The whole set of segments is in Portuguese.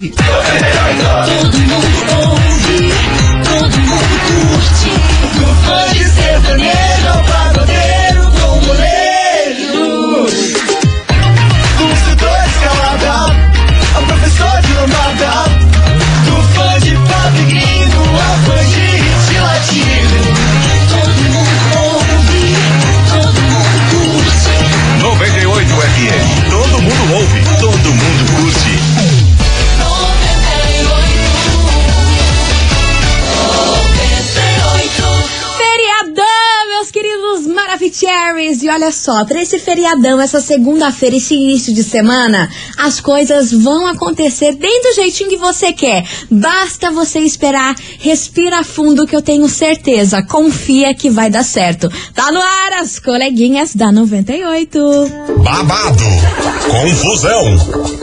Todo mundo olha só, pra esse feriadão, essa segunda-feira, esse início de semana, as coisas vão acontecer bem do jeitinho que você quer. Basta você esperar, respira fundo que eu tenho certeza. Confia que vai dar certo. Tá no ar as coleguinhas da 98. Babado, confusão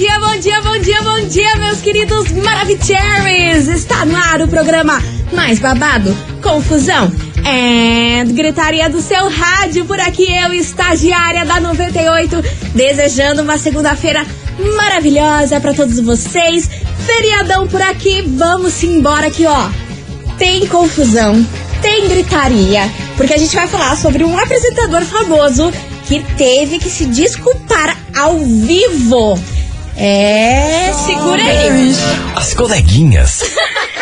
Dia, bom dia, bom dia, bom dia, meus queridos Maravicheries! Está no ar o programa mais babado, confusão é gritaria do seu rádio. Por aqui eu, estagiária da 98, desejando uma segunda-feira maravilhosa para todos vocês. Feriadão por aqui, vamos embora aqui, ó. Tem confusão, tem gritaria, porque a gente vai falar sobre um apresentador famoso que teve que se desculpar ao vivo. É, segura aí. As coleguinhas.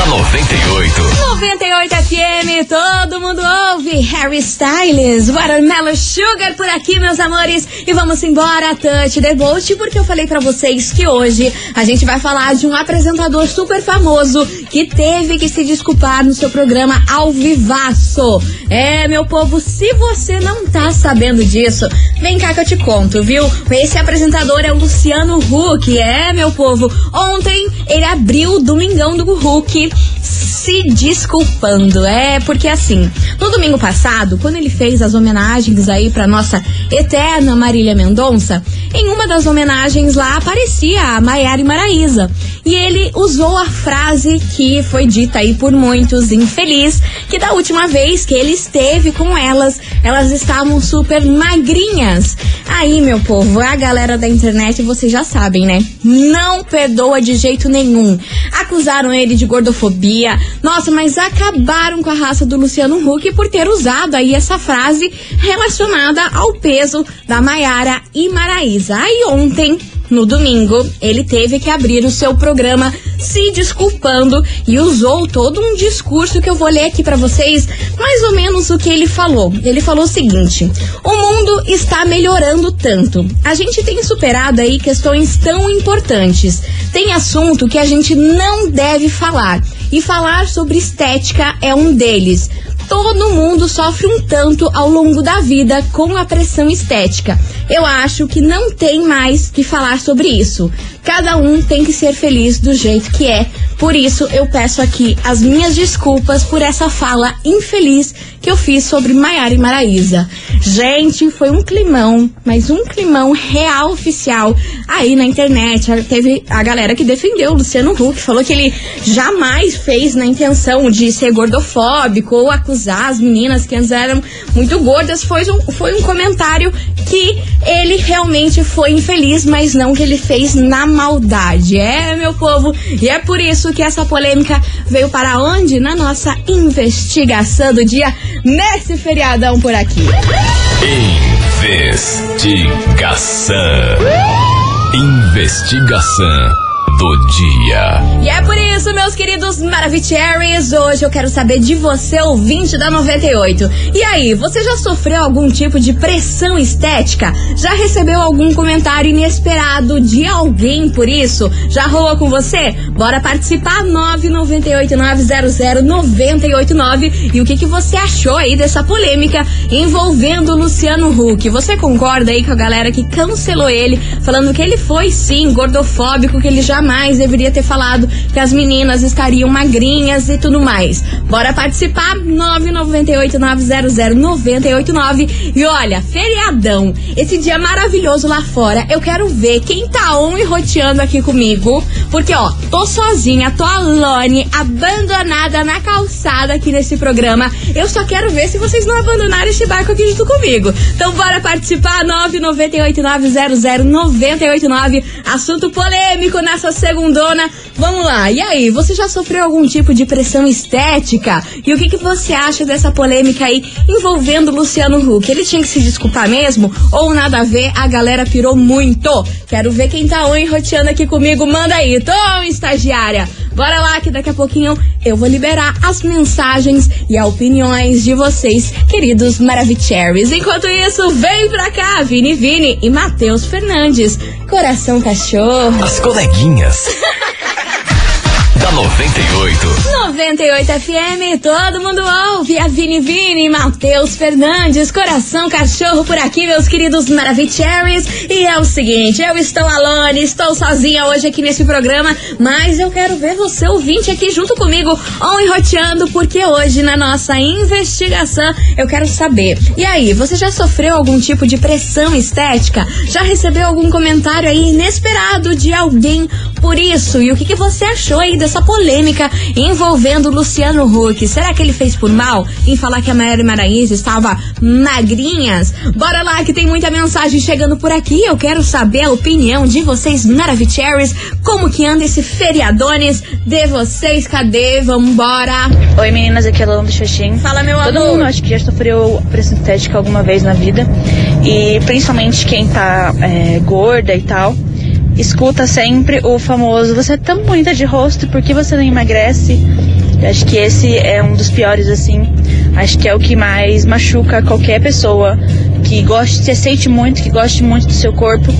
da 98. 98 FM, todo mundo ouve. Harry Styles, Watermelon Sugar por aqui, meus amores. E vamos embora, Touch the Boat, porque eu falei pra vocês que hoje a gente vai falar de um apresentador super famoso que teve que se desculpar no seu programa ao vivaço. É, meu povo, se você não tá sabendo disso, vem cá que eu te conto, viu? Esse apresentador é o Luciano Huck. É, meu povo, ontem ele abriu o Domingão do Huck se desculpando. É, porque assim, no domingo passado, quando ele fez as homenagens aí pra nossa eterna Marília Mendonça, em uma das homenagens lá aparecia a Maiara e Maraísa. E ele usou a frase que foi dita aí por muitos, infeliz, que da última vez que ele esteve com elas, elas estavam super magrinhas. Aí, meu povo, a galera da internet, vocês já sabem, né? Não perdoa de jeito nenhum. Acusaram ele de gordofobia. Nossa, mas acabaram com a raça do Luciano Huck por ter usado aí essa frase relacionada ao peso da Maiara e Maraísa. Aí ontem no domingo, ele teve que abrir o seu programa se desculpando e usou todo um discurso que eu vou ler aqui para vocês, mais ou menos o que ele falou. Ele falou o seguinte: "O mundo está melhorando tanto. A gente tem superado aí questões tão importantes. Tem assunto que a gente não deve falar, e falar sobre estética é um deles." Todo mundo sofre um tanto ao longo da vida com a pressão estética. Eu acho que não tem mais que falar sobre isso. Cada um tem que ser feliz do jeito que é. Por isso, eu peço aqui as minhas desculpas por essa fala infeliz que eu fiz sobre Maiara e Maraísa. Gente, foi um climão, mas um climão real oficial aí na internet. Teve a galera que defendeu o Luciano Huck, falou que ele jamais fez na intenção de ser gordofóbico ou acusar as meninas que antes eram muito gordas. Foi um, foi um comentário que ele realmente foi infeliz, mas não que ele fez na maldade. É, meu povo, e é por isso que essa polêmica veio para onde? Na nossa investigação do dia, nesse feriadão por aqui. Investigação. Investigação do dia. E é por isso, meus queridos Maravicheries, hoje eu quero saber de você, ouvinte da 98. E aí, você já sofreu algum tipo de pressão estética? Já recebeu algum comentário inesperado de alguém por isso? Já rolou com você? Bora participar 998900989 e o que que você achou aí dessa polêmica envolvendo o Luciano Huck? Você concorda aí com a galera que cancelou ele, falando que ele foi sim gordofóbico, que ele jamais deveria ter falado que as meninas estariam magrinhas e tudo mais. Bora participar 998900989 e olha, feriadão, esse dia maravilhoso lá fora. Eu quero ver quem tá on e roteando aqui comigo, porque ó, tô sozinha, tô alone, abandonada na calçada aqui nesse programa. Eu só quero ver se vocês não abandonaram esse barco aqui junto comigo. Então bora participar 998900989. Assunto polêmico nessa segundona. Vamos lá. E aí, você já sofreu algum tipo de pressão estética? E o que, que você acha dessa polêmica aí envolvendo Luciano Huck? Ele tinha que se desculpar mesmo? Ou nada a ver? A galera pirou muito. Quero ver quem tá on roteando aqui comigo. Manda aí. Tom, estagiária. Bora lá que daqui a pouquinho eu vou liberar as mensagens e as opiniões de vocês, queridos Maravicheries. Enquanto isso, vem pra cá, Vini Vini e Matheus Fernandes. Coração cachorro. As coleguinhas. da 98. 98 FM, todo mundo ouve. A Vini Vini, Matheus Fernandes, Coração Cachorro por aqui, meus queridos Maravicheries. E é o seguinte, eu estou alone, estou sozinha hoje aqui nesse programa, mas eu quero ver você ouvinte aqui junto comigo, on e roteando, porque hoje na nossa investigação eu quero saber. E aí, você já sofreu algum tipo de pressão estética? Já recebeu algum comentário aí inesperado de alguém por isso? E o que, que você achou aí dessa polêmica envolvendo Luciano Huck? Será que ele fez por mal em falar que a Mary Maranhães estava magrinhas? Bora lá que tem muita mensagem chegando por aqui. Eu quero saber a opinião de vocês, Maravicheries. Como que anda esse feriadones de vocês? Cadê? Vambora! Oi meninas, aqui é a Lana do Xoxim. Fala, meu Todo amor. mundo acho que já sofreu pressão estética alguma vez na vida. E principalmente quem tá é, gorda e tal. Escuta sempre o famoso Você é tão bonita de rosto, por que você não emagrece? Eu acho que esse é um dos piores, assim. Acho que é o que mais machuca qualquer pessoa que goste, se aceite muito, que goste muito do seu corpo.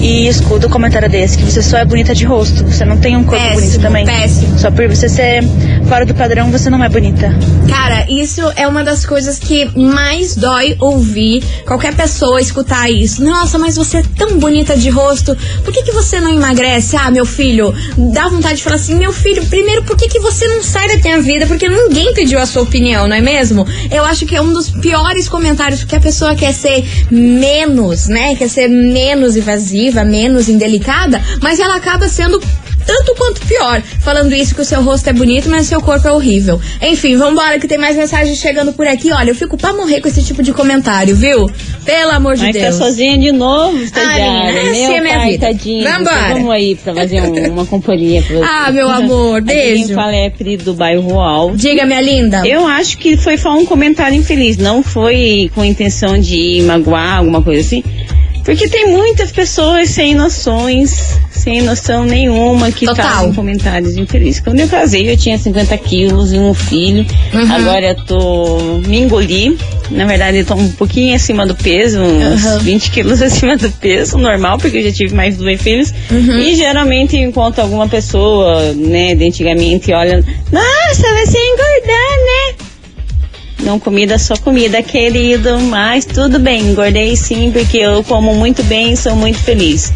E escuta o comentário desse, que você só é bonita de rosto, você não tem um corpo Péssimo, bonito também. péssimo. Só por você ser fora do padrão, você não é bonita. Cara, isso é uma das coisas que mais dói ouvir qualquer pessoa escutar isso. Nossa, mas você é tão bonita de rosto, por que, que você não emagrece? Ah, meu filho, dá vontade de falar assim, meu filho, primeiro, por que, que você não sai da minha vida? Porque ninguém pediu a sua opinião, não é mesmo? Eu acho que é um dos piores comentários, porque a pessoa quer ser menos, né? Quer ser menos invasiva, menos indelicada, mas ela acaba sendo tanto quanto pior, falando isso que o seu rosto é bonito, mas o seu corpo é horrível. Enfim, vambora que tem mais mensagens chegando por aqui. Olha, eu fico pra morrer com esse tipo de comentário, viu? Pelo amor de Mas tá Deus. sozinha de novo, estagiária. essa Meu é minha vida. tadinho. Vambora. Vamos aí pra fazer um- uma companhia pra você. Ah, meu amor, beijo. Quem fala é do bairro Alto. Diga, minha linda. Eu acho que foi só um comentário infeliz, não foi com intenção de magoar, alguma coisa assim. Porque tem muitas pessoas sem noções, sem noção nenhuma, que Total. fazem comentários infelizes. Quando eu casei, eu tinha 50 quilos e um filho. Uhum. Agora eu tô. me engoli. Na verdade, eu tô um pouquinho acima do peso, uns Uhum. 20 quilos acima do peso, normal, porque eu já tive mais de dois filhos. Uhum. E geralmente encontro alguma pessoa, né, de antigamente, olha, nossa, você né? Não comida, só comida, querido. Mas tudo bem, engordei sim, porque eu como muito bem e sou muito feliz.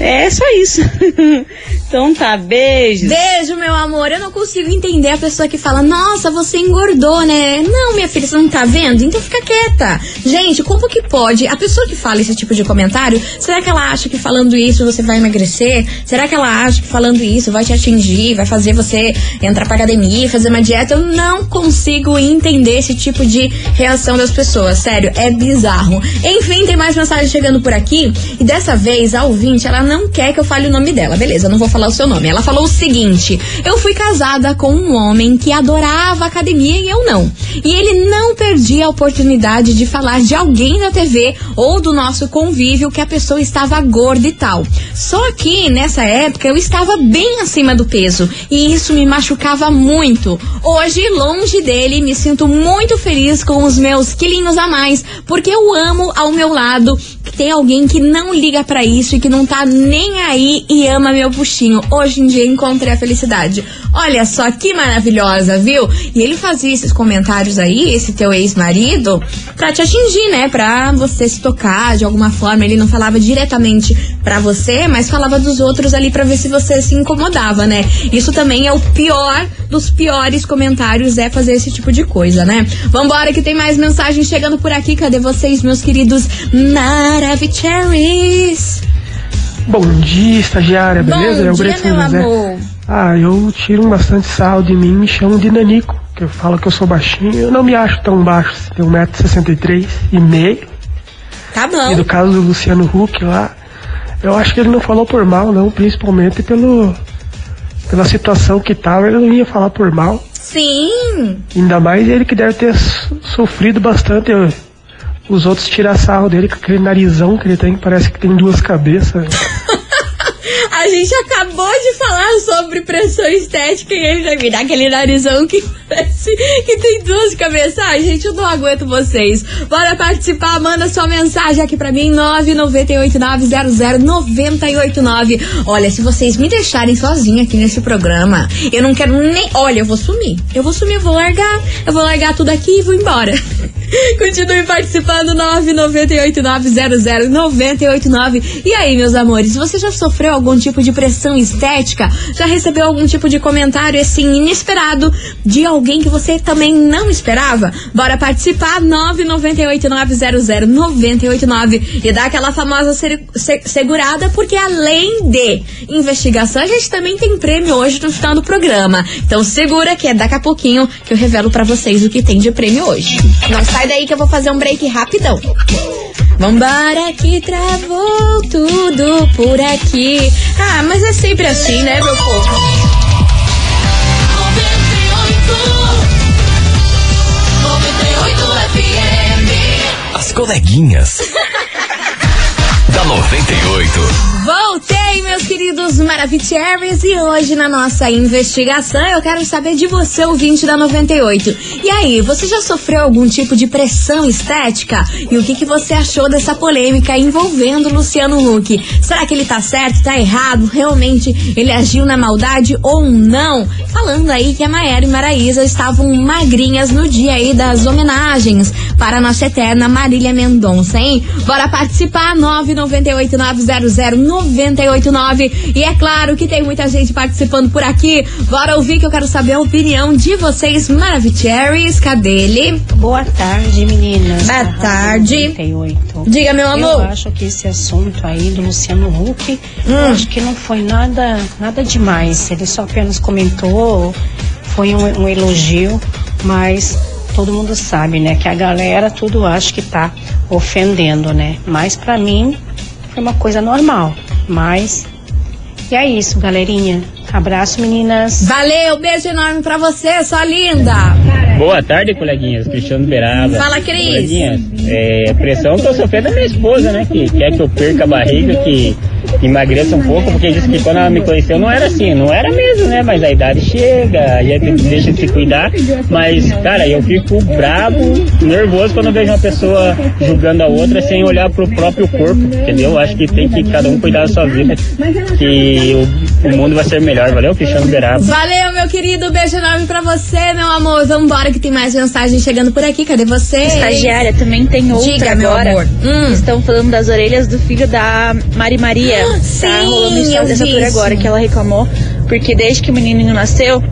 É só isso. então tá, beijos. Beijo, meu amor. Eu não consigo entender a pessoa que fala, nossa, você engordou, né? Não, minha filha, você não tá vendo? Então fica quieta. Gente, como que pode? A pessoa que fala esse tipo de comentário, será que ela acha que falando isso você vai emagrecer? Será que ela acha que falando isso vai te atingir, vai fazer você entrar pra academia, fazer uma dieta? Eu não consigo entender esse tipo de reação das pessoas. Sério, é bizarro. Enfim, tem mais mensagem chegando por aqui. E dessa vez, a ouvinte, ela não quer que eu fale o nome dela. Beleza, eu não vou falar o seu nome. Ela falou o seguinte: Eu fui casada com um homem que adorava academia e eu não. E ele não perdia a oportunidade de falar de alguém da TV ou do nosso convívio que a pessoa estava gorda e tal. Só que nessa época eu estava bem acima do peso e isso me machucava muito. Hoje, longe dele, me sinto muito feliz com os meus quilinhos a mais, porque eu amo ao meu lado tem alguém que não liga pra isso e que não tá nem aí e ama meu puxinho. Hoje em dia encontrei a felicidade. Olha só que maravilhosa, viu? E ele fazia esses comentários aí, esse teu ex-marido, pra te atingir, né? Pra você se tocar de alguma forma. Ele não falava diretamente pra você, mas falava dos outros ali pra ver se você se incomodava, né? Isso também é o pior dos piores comentários, é fazer esse tipo de coisa, né? Vambora que tem mais mensagem chegando por aqui. Cadê vocês, meus queridos Maravicheries? Bom dia, estagiária, beleza? Bom é o dia, meu José. amor. Ah, eu tiro bastante sal de mim e me chamam de Nanico, que eu falo que eu sou baixinho. Eu não me acho tão baixo, tenho 1,63m e meio. Tá E bom. no caso do Luciano Huck lá, eu acho que ele não falou por mal, não, principalmente pelo, pela situação que tava, ele não ia falar por mal. Sim. Ainda mais ele que deve ter so- sofrido bastante. Os outros tirar sarro dele com aquele narizão que ele tem, que parece que tem duas cabeças. A gente acabou de falar sobre pressão estética e ele me dá aquele narizão que parece que tem duas cabeças. Ai, gente, eu não aguento vocês. Bora participar, manda sua mensagem aqui pra mim, 998900989. Olha, se vocês me deixarem sozinha aqui nesse programa, eu não quero nem. Olha, eu vou sumir. Eu vou sumir, eu vou largar. Eu vou largar tudo aqui e vou embora. Continue participando, 998900989. E aí, meus amores, você já sofreu algum tipo de pressão estética? Já recebeu algum tipo de comentário assim inesperado de alguém que você também não esperava? Bora participar, 998900989 e dar aquela famosa ser- se- segurada, porque além de investigação, a gente também tem prêmio hoje no final do programa. Então segura que é daqui a pouquinho que eu revelo pra vocês o que tem de prêmio hoje. Não sai daí que eu vou fazer um break rapidão. Vambora que travou tudo por aqui. Ah, mas é sempre assim, né, meu povo? 98 FM. As coleguinhas. da 98. Voltei, meus queridos Maravicheries, e hoje na nossa investigação eu quero saber de você, ouvinte da 98. E aí, você já sofreu algum tipo de pressão estética? E o que, que você achou dessa polêmica envolvendo Luciano Huck? Será que ele tá certo, tá errado? Realmente ele agiu na maldade ou não? Falando aí que a Maera e Maraísa estavam magrinhas no dia aí das homenagens para a nossa eterna Marília Mendonça, hein? Bora participar, 998900989. E é claro que tem muita gente participando por aqui. Bora ouvir que eu quero saber a opinião de vocês, Maravicheries. Cadê ele? Boa tarde, meninas. Boa tarde. 98. Diga, meu Eu amor. acho que esse assunto aí do Luciano Huck, eu Hum. acho que não foi nada, nada demais. Ele só apenas comentou, foi um, um elogio, mas todo mundo sabe, né, que a galera tudo acha que tá ofendendo, né? Mas pra mim foi uma coisa normal. Mas e é isso, galerinha. Abraço, meninas. Valeu, beijo enorme pra você, sua linda. Boa tarde, coleguinhas. Cristiano Beraba. Fala, Cris. Coleguinhas, é, pressão que eu sofri da minha esposa, né? Que quer que eu perca a barriga, que emagreça um pouco, porque disse que quando ela me conheceu não era assim. Não era mesmo, né? Mas a idade chega, a gente deixa de se cuidar. Mas, cara, eu fico bravo, nervoso quando vejo uma pessoa julgando a outra sem olhar pro próprio corpo, entendeu? Acho que tem que cada um cuidar da sua vida, que o, mundo vai ser melhor. Valeu, Cristiano Beraba. Valeu, meu querido, beijo enorme pra você, meu amor. Vambora que tem mais mensagem chegando por aqui. Cadê você? Estagiária também tem outra Diga, meu agora. amor. Hum. Estão falando das orelhas do filho da Mari Maria. Sim, tá rolando história dessa isso. agora que ela reclamou, porque desde que o menininho nasceu,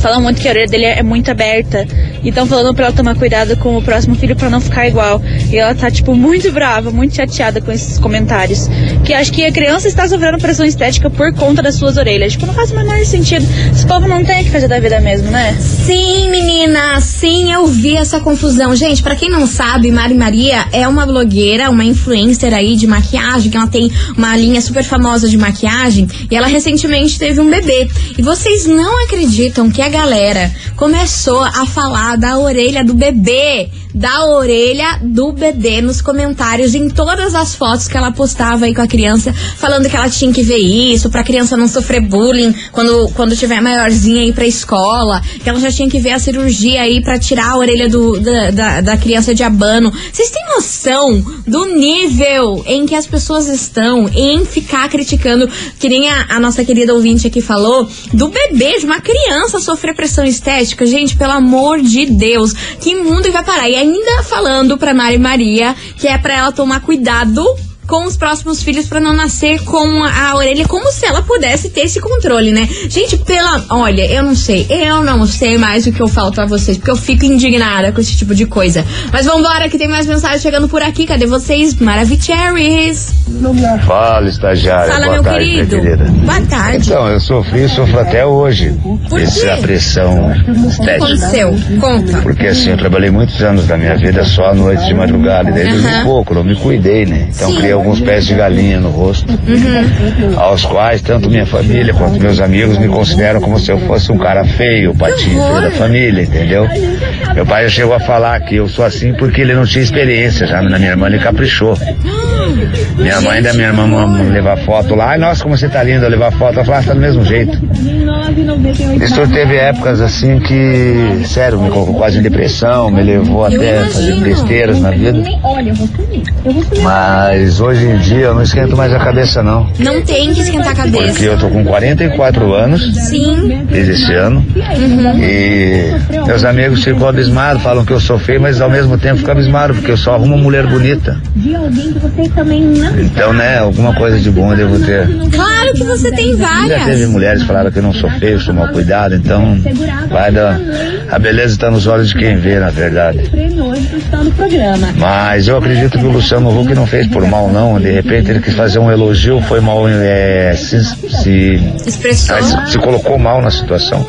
falam muito que a orelha dele é muito aberta. E estão falando pra ela tomar cuidado com o próximo filho pra não ficar igual. E ela tá, tipo, muito brava, muito chateada com esses comentários. que acha que a criança está sofrendo pressão estética por conta das suas orelhas. Tipo, não faz o menor sentido. Esse povo não tem o que fazer da vida mesmo, né? Sim, menina, sim, eu vi essa confusão. Gente, pra quem não sabe, Mari Maria é uma blogueira, uma influencer aí de maquiagem, que ela tem uma linha super famosa de maquiagem, e ela recentemente teve um bebê. E vocês não acreditam que a galera começou a falar da orelha do bebê, da orelha do bebê nos comentários em todas as fotos que ela postava aí com a criança, falando que ela tinha que ver isso, pra criança não sofrer bullying quando, quando tiver maiorzinha aí pra escola, que ela já tinha que ver a cirurgia aí pra tirar a orelha do, da, da, da criança de abano. Vocês têm noção do nível em que as pessoas estão em ficar criticando, que nem a, a nossa querida ouvinte aqui falou, do bebê, de uma criança sofrer pressão estética? Gente, pelo amor de Deus, que mundo vai parar? E ainda falando pra Mari Maria que é pra ela tomar cuidado com os próximos filhos pra não nascer com a, orelha como se ela pudesse ter esse controle, né? Gente, pela. Olha, eu não sei. Eu não sei mais o que eu falo pra vocês, porque eu fico indignada com esse tipo de coisa. Mas vambora, que tem mais mensagens chegando por aqui. Cadê vocês? Maravicheries. Fala, estagiária. Fala, Boa meu tarde, querido. querida. Boa tarde. Então, eu sofri e sofro até hoje. Por Essa quê? pressão O que estética. aconteceu? Conta. Porque assim, eu trabalhei muitos anos da minha vida só à noite de madrugada, e daí dormi Aham. pouco, não me cuidei, né? Então Sim. criei alguns pés de galinha no rosto, Uhum. aos quais tanto minha família quanto meus amigos me consideram como se eu fosse um cara feio, o patinho feio da família, entendeu? Meu pai já chegou a falar que eu sou assim porque ele não tinha experiência, já na minha irmã ele caprichou. Minha mãe da minha irmã levar foto lá, ai nossa, como você tá linda, eu levar foto, ela falou, ah, tá do mesmo jeito. Isso teve épocas assim que, sério, me colocou quase em depressão, me levou até fazer besteiras na vida. Mas hoje em dia eu não esquento mais a cabeça não. Não tem que esquentar a Porque cabeça. eu tô com 44 anos, Sim. desde esse ano. E meus amigos ficam abismados, falam que eu sou feio, mas ao mesmo tempo ficam abismados, porque eu só arrumo mulher bonita. Então, né, alguma coisa de bom eu devo ter. Claro que você tem Já teve várias. mulheres que falaram que eu não sou feio, sou mal cuidado, então vai da. A beleza está nos olhos de quem vê, na verdade. Mas eu acredito que o Luciano Huck não fez por mal, não. De repente ele quis fazer um elogio, foi mal, é, se, se, se, se colocou mal na situação.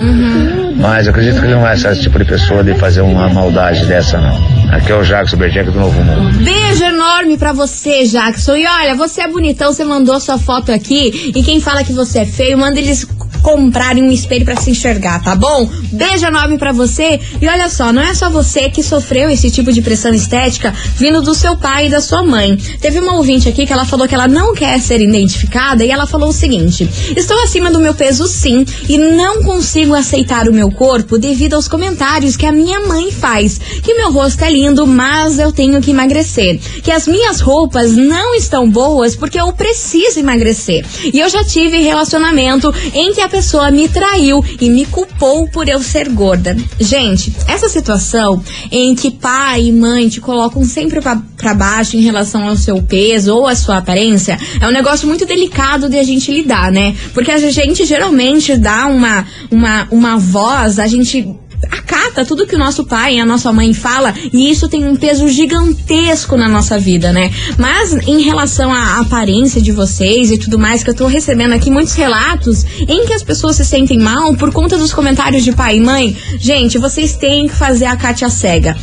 Mas acredito que ele não é esse tipo de pessoa de fazer uma maldade dessa, não. Aqui é o Jacques Berjeca do Novo Mundo. Beijo enorme pra você, Jackson. E olha, você é bonitão, você mandou sua foto aqui. E quem fala que você é feio, manda eles comprarem um espelho pra se enxergar, tá bom? Beijo enorme pra você. E olha só, não é só você que sofreu esse tipo de pressão estética vindo do seu pai e da sua mãe. Teve uma ouvinte aqui que ela falou que ela não quer ser identificada e ela falou o seguinte: Estou acima do meu peso sim e não consigo aceitar o meu corpo devido aos comentários que a minha mãe faz. Que meu rosto é lindo, mas eu tenho que emagrecer. Que as minhas roupas não estão boas porque eu preciso emagrecer. E eu já tive relacionamento em que a pessoa me traiu e me culpou por eu ser gorda. Gente, essa situação em que pai e mãe te colocam sempre pra baixo em relação ao seu peso ou à sua aparência é um negócio muito delicado de a gente lidar, né? Porque a gente geralmente dá uma, uma, uma voz, a gente acata tudo que o nosso pai e a nossa mãe fala e isso tem um peso gigantesco na nossa vida, né? Mas em relação à aparência de vocês e tudo mais, que eu tô recebendo aqui muitos relatos em que as pessoas se sentem mal por conta dos comentários de pai e mãe. Gente, vocês têm que fazer a Kátia cega.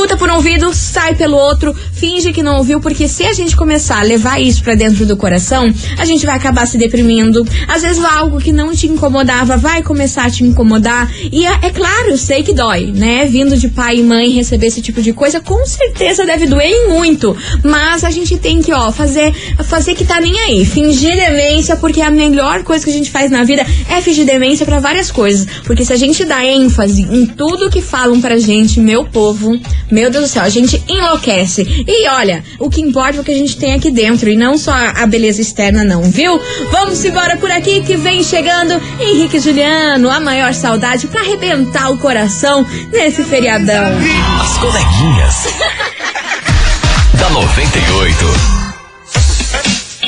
Escuta por um ouvido, sai pelo outro, finge que não ouviu, porque se a gente começar a levar isso pra dentro do coração, a gente vai acabar se deprimindo. Às vezes algo que não te incomodava vai começar a te incomodar. E é, é claro, eu sei que dói, né? Vindo de pai e mãe receber esse tipo de coisa, com certeza deve doer muito. Mas a gente tem que, ó, fazer, fazer que tá nem aí. Fingir demência, porque a melhor coisa que a gente faz na vida é fingir demência pra várias coisas. Porque se a gente dá ênfase em tudo que falam pra gente, meu povo, meu Deus do céu, a gente enlouquece. E olha, o que importa é o que a gente tem aqui dentro e não só a beleza externa, não, viu? Vamos embora por aqui que vem chegando Henrique Juliano, a maior saudade pra arrebentar o coração nesse feriadão. As coleguinhas. da 98.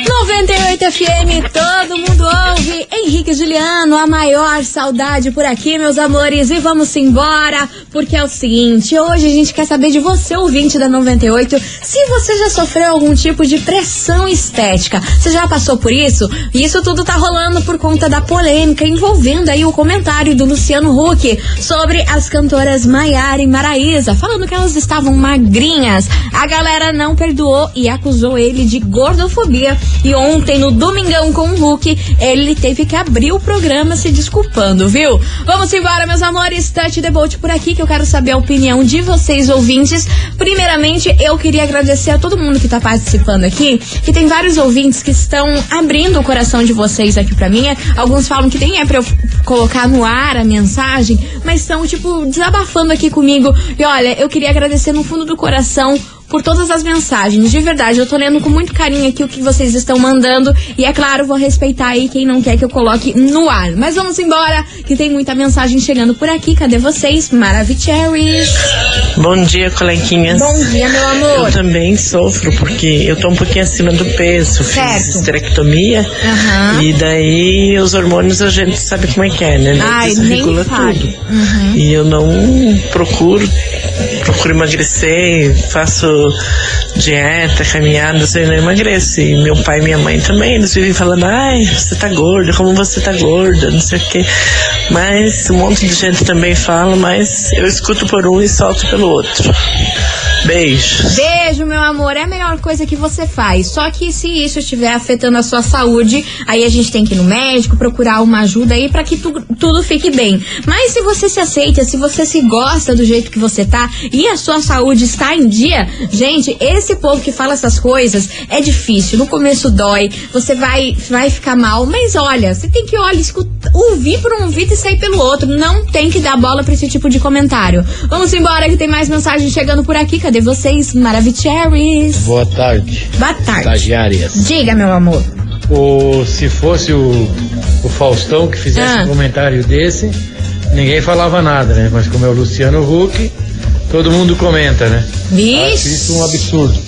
98 FM, todo mundo ouve. Henrique Juliano. A maior saudade por aqui, meus amores. E vamos embora, porque é o seguinte: hoje a gente quer saber de você, ouvinte da 98, se você já sofreu algum tipo de pressão estética. Você já passou por isso? Isso tudo tá rolando por conta da polêmica envolvendo aí o comentário do Luciano Huck sobre as cantoras Maiara e Maraísa, falando que elas estavam magrinhas. A galera não perdoou e acusou ele de gordofobia. E ontem, no Domingão com o Hulk, ele teve que abrir o programa se desculpando, viu? Vamos embora, meus amores. The boat por aqui, que eu quero saber a opinião de vocês, ouvintes. Primeiramente, eu queria agradecer a todo mundo que tá participando aqui, que tem vários ouvintes que estão abrindo o coração de vocês aqui pra mim. Alguns falam que nem é pra eu colocar no ar a mensagem, mas estão, tipo, desabafando aqui comigo. E olha, eu queria agradecer no fundo do coração por todas as mensagens. De verdade, eu tô lendo com muito carinho aqui o que vocês estão mandando. E é claro, vou respeitar aí quem não quer que eu coloque no ar. Mas vamos embora, que tem muita mensagem chegando por aqui. Cadê vocês? Maravicheries. Bom dia, coleguinhas. Bom dia, meu amor. Eu também sofro, porque eu tô um pouquinho acima do peso. Certo. Fiz esterectomia. Aham. E daí os hormônios a gente sabe como é que é, né? Ai, Desregula tudo. Uhum. E eu não procuro, procuro emagrecer, faço dieta, caminhadas, eu não emagreço. E meu pai e minha mãe também, eles vivem falando, ai, você tá gorda, como você tá gorda, não sei o quê. Mas um monte de gente também fala, mas eu escuto por um e solto pelo outro. Beijo. Beijo, amor. É a melhor coisa que você faz. Só que se isso estiver afetando a sua saúde, aí a gente tem que ir no médico, procurar uma ajuda aí pra que tu- tudo fique bem. Mas se você se aceita, se você se gosta do jeito que você tá e a sua saúde está em dia, gente, esse povo que fala essas coisas é difícil. No começo dói, você vai, vai ficar mal, mas olha, você tem que olha, escuta, ouvir por um ouvido e sair pelo outro. Não tem que dar bola pra esse tipo de comentário. Vamos embora que tem mais mensagem chegando por aqui. Cadê vocês? Maravicheries. Boa tarde. Boa tarde. Estagiárias. Diga, meu amor. O, se fosse o, o Faustão que fizesse Ah. um comentário desse, ninguém falava nada, né? Mas como é o Luciano Huck, todo mundo comenta, né? Acho Vixe. isso um absurdo.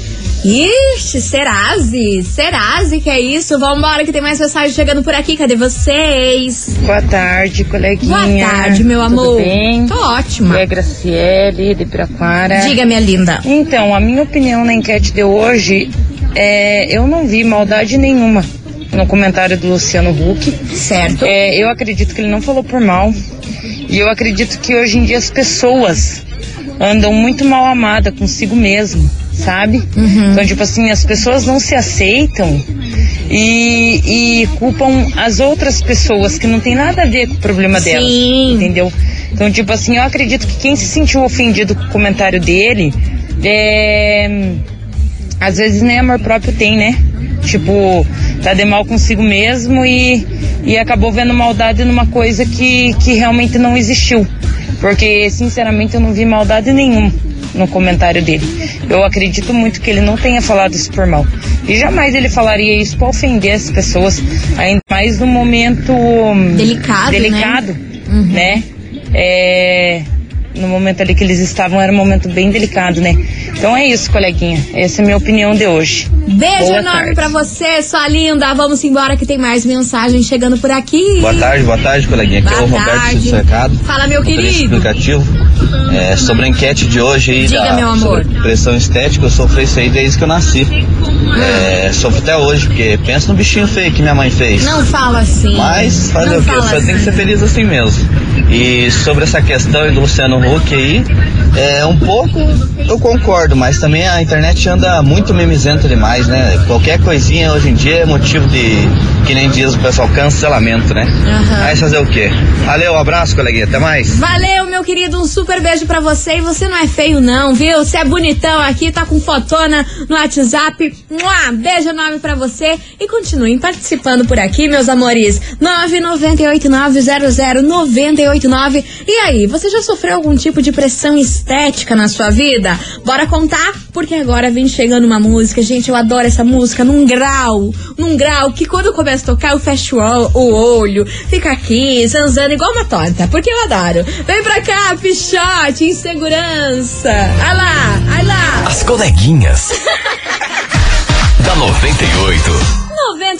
Ixi, Serase. Serase, que é isso? Vambora que tem mais mensagem chegando por aqui. Cadê vocês? Boa tarde, coleguinha. Boa tarde, meu amor. Tudo bem? Tô ótima. É Graciele, de Piraquara. Diga, minha linda. Então, a minha opinião na enquete de hoje é... Eu não vi maldade nenhuma no comentário do Luciano Huck. Certo. É, eu acredito que ele não falou por mal. E eu acredito que hoje em dia as pessoas andam muito mal amada consigo mesmo, sabe? Uhum. Então, tipo assim, as pessoas não se aceitam e, e culpam as outras pessoas que não tem nada a ver com o problema delas. Sim. Entendeu? Então, tipo assim, eu acredito que quem se sentiu ofendido com o comentário dele, é, às vezes nem amor próprio tem, né? Tipo, tá de mal consigo mesmo e, e acabou vendo maldade numa coisa que, que realmente não existiu. Porque, sinceramente, eu não vi maldade nenhuma no comentário dele. Eu acredito muito que ele não tenha falado isso por mal. E jamais ele falaria isso pra ofender as pessoas, ainda mais num momento Delicado, né? delicado, né? É, no momento ali que eles estavam era um momento bem delicado, né? Então é isso, coleguinha. Essa é a minha opinião de hoje. Beijo Boa enorme pra você, sua linda. Vamos embora que tem mais mensagem chegando por aqui. Boa tarde, boa tarde, coleguinha. Aqui é o Boa Roberto tarde. do Cercado. Fala, meu querido. explicativo. É, sobre a enquete de hoje aí Diga, da meu amor. pressão estética, eu sofri isso aí desde que eu nasci. É, sofro até hoje, porque pensa no bichinho feio que minha mãe fez. Não fala assim. Mas fazer o quê? fala Você tem que assim. ser feliz assim mesmo. E sobre essa questão do Luciano Huck aí, é um pouco eu concordo, mas também a internet anda muito memizenta demais, né? Qualquer coisinha hoje em dia é motivo de, que nem diz o pessoal, cancelamento, né? Mas fazer o quê? Valeu, um abraço, coleguinha, até mais. Valeu, meu querido, um super beijo pra você. E você não é feio, não, viu? Você é bonitão aqui, tá com fotona no WhatsApp. Mua! Beijo enorme pra você. E continuem participando por aqui, meus amores. 998900989. E aí, você já sofreu algum tipo de pressão estética na sua vida? Bora contar? Porque agora vem chegando uma música. Gente, eu adoro essa música num grau. Num grau que quando começa a tocar, eu fecho o o olho. Fica aqui, zanzando igual uma torta. Porque eu adoro. Vem pra cá, pichote, insegurança. Olha lá, olha lá. As coleguinhas. da 98.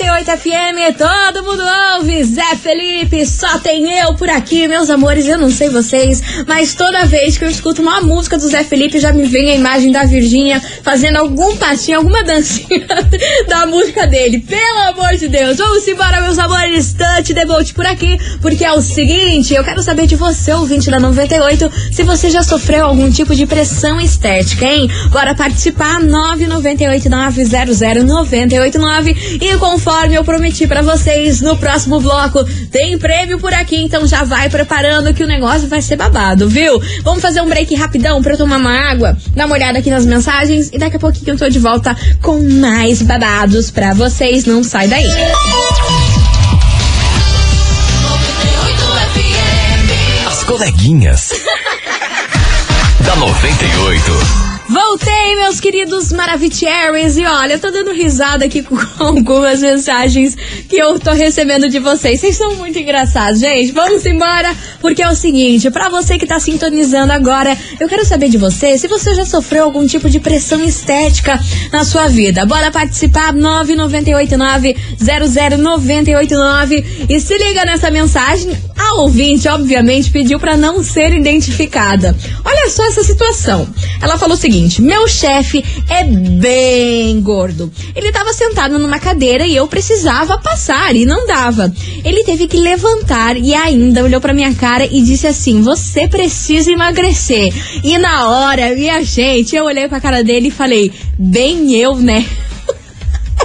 98 FM, todo mundo ouve. Zé Felipe, só tem eu por aqui, meus amores. Eu não sei vocês, mas toda vez que eu escuto uma música do Zé Felipe, já me vem a imagem da Virgínia fazendo algum passinho, alguma dancinha da música dele. Pelo amor de Deus. Vamos embora, meus amores. Touch the Bolt por aqui, porque é o seguinte, eu quero saber de você, ouvinte da 98, se você já sofreu algum tipo de pressão estética, hein? Bora participar, 998900989 e conforme eu prometi pra vocês, no próximo bloco tem prêmio por aqui, então já vai preparando que o negócio vai ser babado, viu? Vamos fazer um break rapidão pra eu tomar uma água, dar uma olhada aqui nas mensagens e daqui a pouquinho eu tô de volta com mais babados pra vocês, não sai daí. As coleguinhas. da 98. Voltei, meus queridos Maravicheries. E olha, eu tô dando risada aqui com algumas mensagens que eu tô recebendo de vocês. Vocês são muito engraçados, gente. Vamos embora, porque é o seguinte: pra você que tá sintonizando agora, eu quero saber de você se você já sofreu algum tipo de pressão estética na sua vida. Bora participar, 998900989. E se liga nessa mensagem. A ouvinte, obviamente, pediu pra não ser identificada. Olha só essa situação. Ela falou o seguinte: meu chefe é bem gordo. Ele estava sentado numa cadeira e eu precisava passar e não dava. Ele teve que levantar e ainda olhou pra minha cara e disse assim: Você precisa emagrecer. E na hora, minha gente, eu olhei pra cara dele e falei: Bem eu, né?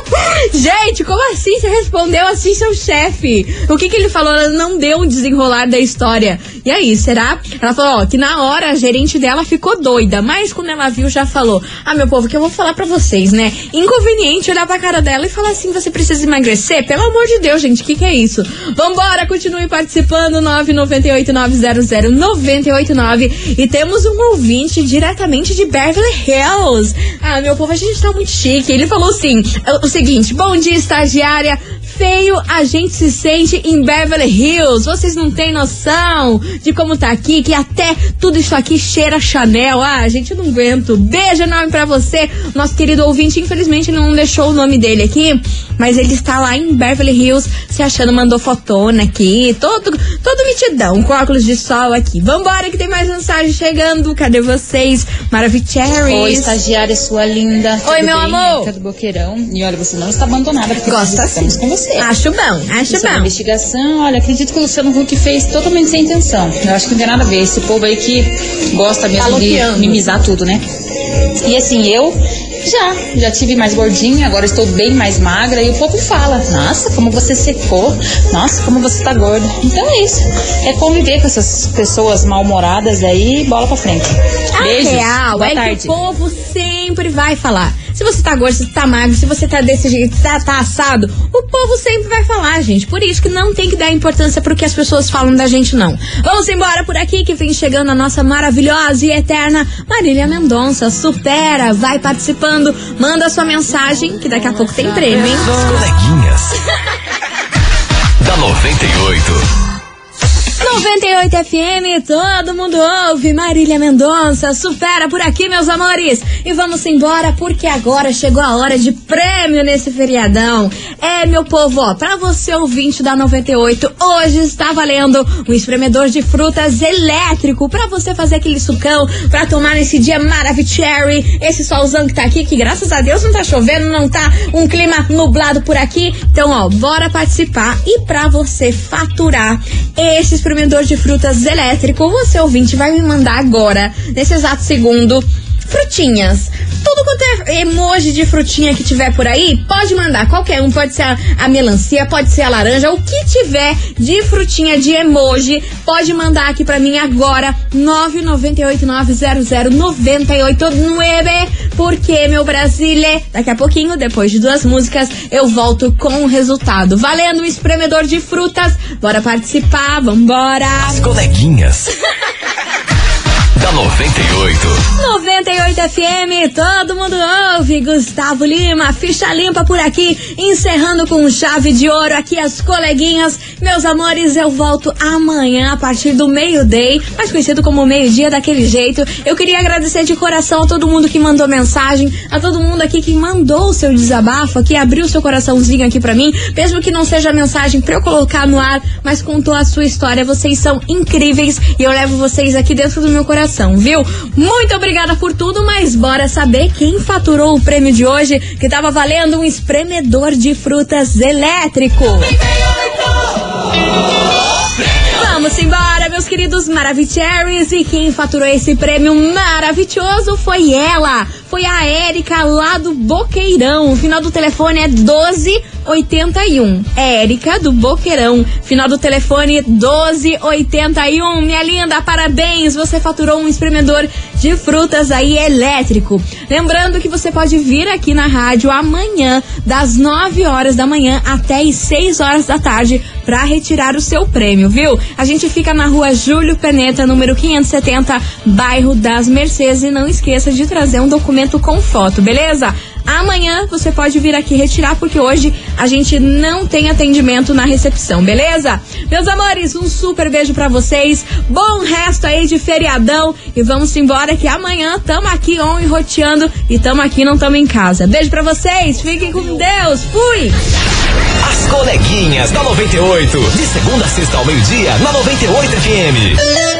Gente, como assim? Você respondeu assim, seu chefe? O que que ele falou? Ela não deu um desenrolar da história. E aí, será? Ela falou, ó, que na hora a gerente dela ficou doida, mas quando ela viu, já falou: Ah, meu povo, que eu vou falar pra vocês, né? Inconveniente olhar pra cara dela e falar assim: você precisa emagrecer? Pelo amor de Deus, gente, o que que é isso? Vambora, continue participando, 998900989. E temos um ouvinte diretamente de Beverly Hills. Ah, meu povo, a gente tá muito chique. Ele falou assim: o seguinte, bom dia, estagiária. Feio a gente se sente em Beverly Hills. Vocês não têm noção de como tá aqui, que até tudo isso aqui cheira Chanel. Ah, gente, eu não aguento. Beijo enorme pra você, nosso querido ouvinte. Infelizmente, não deixou o nome dele aqui, mas ele está lá em Beverly Hills se achando, mandou fotona aqui, todo, todo mitidão, com óculos de sol aqui. Vambora que tem mais mensagem chegando. Cadê vocês? Maravicheries. Oi, estagiária sua linda. Oi, Tudo meu bem? amor. Época do Boqueirão. E olha, você não está abandonada, porque Gosto nós estamos com você. Acho bom, acho é uma bom. investigação, olha, acredito que o Luciano Huck fez totalmente sem intenção. Eu acho que não tem nada a ver. Esse povo aí que gosta mesmo de mimizar tudo, né? E assim, eu já, já tive mais gordinha, agora estou bem mais magra e o povo fala, nossa, como você secou, nossa, como você tá gorda. Então é isso. É conviver com essas pessoas mal-humoradas aí bola pra frente. A Beijos. real Boa é tarde. que o povo sempre vai falar. Se você tá gordo, se você tá magro, se você tá desse jeito, tá, tá assado, o povo sempre vai falar, gente. Por isso que não tem que dar importância pro que as pessoas falam da gente, não. Vamos embora por aqui que vem chegando a nossa maravilhosa e eterna Marília Mendonça. Supera, vai participando, manda sua mensagem, que daqui a pouco tem prêmio, hein? As coleguinhas. da 98. 98 FM, todo mundo ouve. Marília Mendonça, supera por aqui, meus amores. E vamos embora, porque agora chegou a hora de prêmio nesse feriadão. É, meu povo, ó, pra você ouvinte da 98, hoje está valendo um espremedor de frutas elétrico pra você fazer aquele sucão, pra tomar nesse dia maravilhoso. Esse solzão que tá aqui, que graças a Deus não tá chovendo, não tá um clima nublado por aqui. Então, ó, bora participar. E pra você faturar esse espremedor de frutas elétrico, você ouvinte vai me mandar agora, nesse exato segundo, frutinhas. Tudo quanto é emoji de frutinha que tiver por aí, pode mandar. Qualquer um, pode ser a, a melancia, pode ser a laranja, o que tiver de frutinha de emoji, pode mandar aqui pra mim agora, 998900989, porque meu Brasile, daqui a pouquinho, depois de duas músicas, eu volto com o resultado. Valendo um espremedor de frutas, bora participar, vambora! As coleguinhas. da 98. 98 FM, todo mundo ouve. Gustavo Lima, ficha limpa por aqui, encerrando com chave de ouro aqui as coleguinhas. Meus amores, eu volto amanhã a partir do meio-day, mais conhecido como meio-dia, daquele jeito. Eu queria agradecer de coração a todo mundo que mandou mensagem, a todo mundo aqui que mandou o seu desabafo, que abriu seu coraçãozinho aqui pra mim, mesmo que não seja mensagem pra eu colocar no ar, mas contou a sua história. Vocês são incríveis e eu levo vocês aqui dentro do meu coração, viu? Muito obrigada por tudo, mas bora saber quem faturou o prêmio de hoje, que tava valendo um espremedor de frutas elétrico. Vamos embora, meus queridos Maravicheries. E quem faturou esse prêmio maravilhoso foi ela. Foi a Érica lá do Boqueirão. O final do telefone é 1281. Érica do Boqueirão. Final do telefone 1281. Minha linda, parabéns. Você faturou um espremedor de frutas aí elétrico. Lembrando que você pode vir aqui na rádio amanhã, das 9 horas da manhã até as 6 horas da tarde, para retirar o seu prêmio, viu? A gente fica na rua Júlio Peneta, número 570, bairro das Mercedes. E não esqueça de trazer um documento com foto, beleza? Amanhã você pode vir aqui retirar, porque hoje a gente não tem atendimento na recepção, beleza? Meus amores, um super beijo pra vocês. Bom resto aí de feriadão. E vamos embora que amanhã tamo aqui on e roteando. E tamo aqui, não tamo em casa. Beijo pra vocês. Fiquem com Deus. Fui! As coleguinhas da 98. De segunda a sexta ao meio-dia, na 98 FM.